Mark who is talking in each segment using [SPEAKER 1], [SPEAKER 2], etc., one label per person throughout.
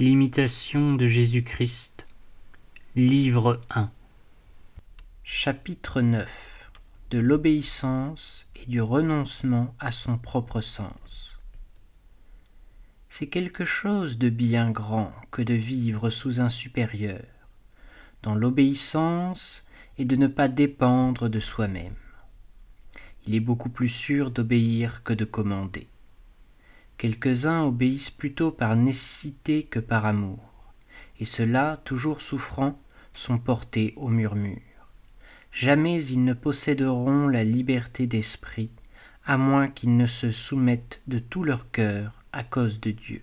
[SPEAKER 1] L'imitation de Jésus-Christ, livre 1 Chapitre 9 De l'obéissance et du renoncement à son propre sens. C'est quelque chose de bien grand que de vivre sous un supérieur, dans l'obéissance et de ne pas dépendre de soi-même. Il est beaucoup plus sûr d'obéir que de commander. Quelques-uns obéissent plutôt par nécessité que par amour, et ceux-là, toujours souffrants, sont portés au murmure. Jamais ils ne posséderont la liberté d'esprit, à moins qu'ils ne se soumettent de tout leur cœur à cause de Dieu.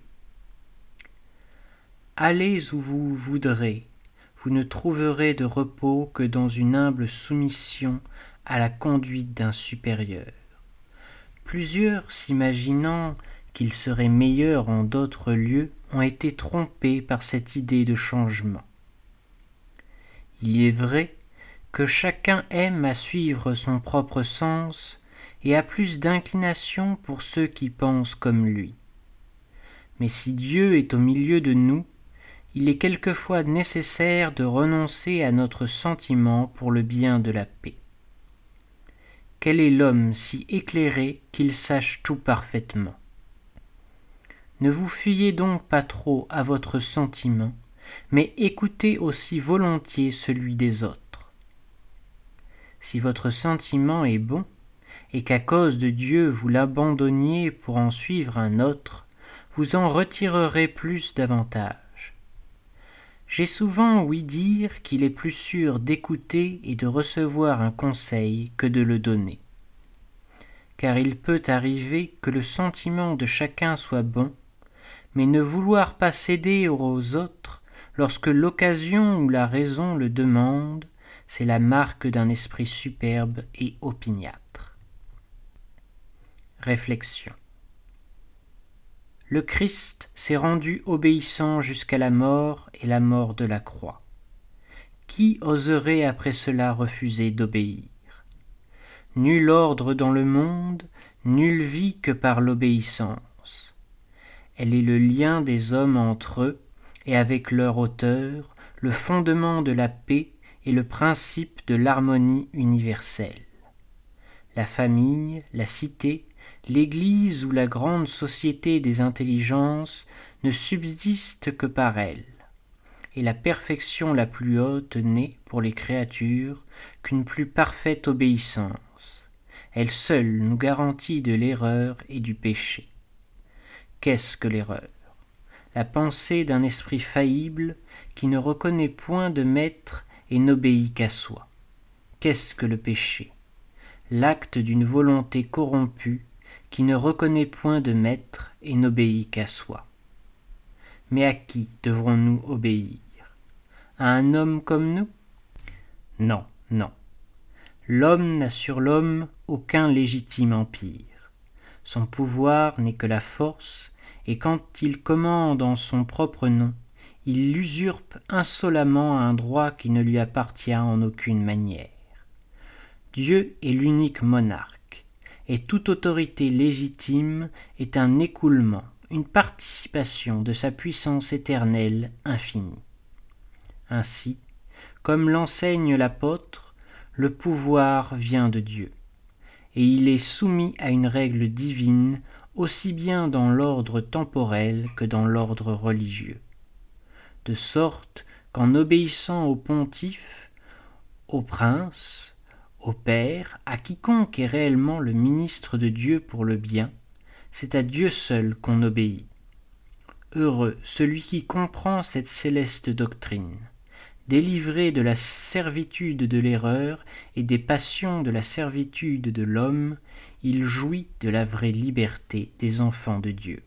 [SPEAKER 1] Allez où vous voudrez, vous ne trouverez de repos que dans une humble soumission à la conduite d'un supérieur. Plusieurs s'imaginant qu'ils seraient meilleurs en d'autres lieux ont été trompés par cette idée de changement. Il est vrai que chacun aime à suivre son propre sens et a plus d'inclination pour ceux qui pensent comme lui. Mais si Dieu est au milieu de nous, il est quelquefois nécessaire de renoncer à notre sentiment pour le bien de la paix. Quel est l'homme si éclairé qu'il sache tout parfaitement? Ne vous fiez donc pas trop à votre sentiment, mais écoutez aussi volontiers celui des autres. Si votre sentiment est bon, et qu'à cause de Dieu vous l'abandonniez pour en suivre un autre, vous en retirerez plus d'avantages. J'ai souvent ouï dire qu'il est plus sûr d'écouter et de recevoir un conseil que de le donner. Car il peut arriver que le sentiment de chacun soit bon, mais ne vouloir pas céder aux autres lorsque l'occasion ou la raison le demande, c'est la marque d'un esprit superbe et opiniâtre. Réflexion. Le Christ s'est rendu obéissant jusqu'à la mort et la mort de la croix. Qui oserait après cela refuser d'obéir? Nul ordre dans le monde, nulle vie que par l'obéissance elle est le lien des hommes entre eux et avec leur auteur, le fondement de la paix et le principe de l'harmonie universelle. La famille, la cité, l'Église ou la grande société des intelligences ne subsistent que par elle, et la perfection la plus haute n'est, pour les créatures, qu'une plus parfaite obéissance. Elle seule nous garantit de l'erreur et du péché. Qu'est-ce que l'erreur? La pensée d'un esprit faillible qui ne reconnaît point de maître et n'obéit qu'à soi. Qu'est-ce que le péché? L'acte d'une volonté corrompue qui ne reconnaît point de maître et n'obéit qu'à soi. Mais à qui devrons-nous obéir? À un homme comme nous? Non, non. L'homme n'a sur l'homme aucun légitime empire. Son pouvoir n'est que la force, et quand il commande en son propre nom, il usurpe insolemment un droit qui ne lui appartient en aucune manière. Dieu est l'unique monarque, et toute autorité légitime est un écoulement, une participation de sa puissance éternelle infinie. Ainsi, comme l'enseigne l'apôtre, le pouvoir vient de Dieu et il est soumis à une règle divine aussi bien dans l'ordre temporel que dans l'ordre religieux. De sorte qu'en obéissant au pontife, au prince, au père, à quiconque est réellement le ministre de Dieu pour le bien, c'est à Dieu seul qu'on obéit. Heureux celui qui comprend cette céleste doctrine. Délivré de la servitude de l'erreur et des passions de la servitude de l'homme, il jouit de la vraie liberté des enfants de Dieu.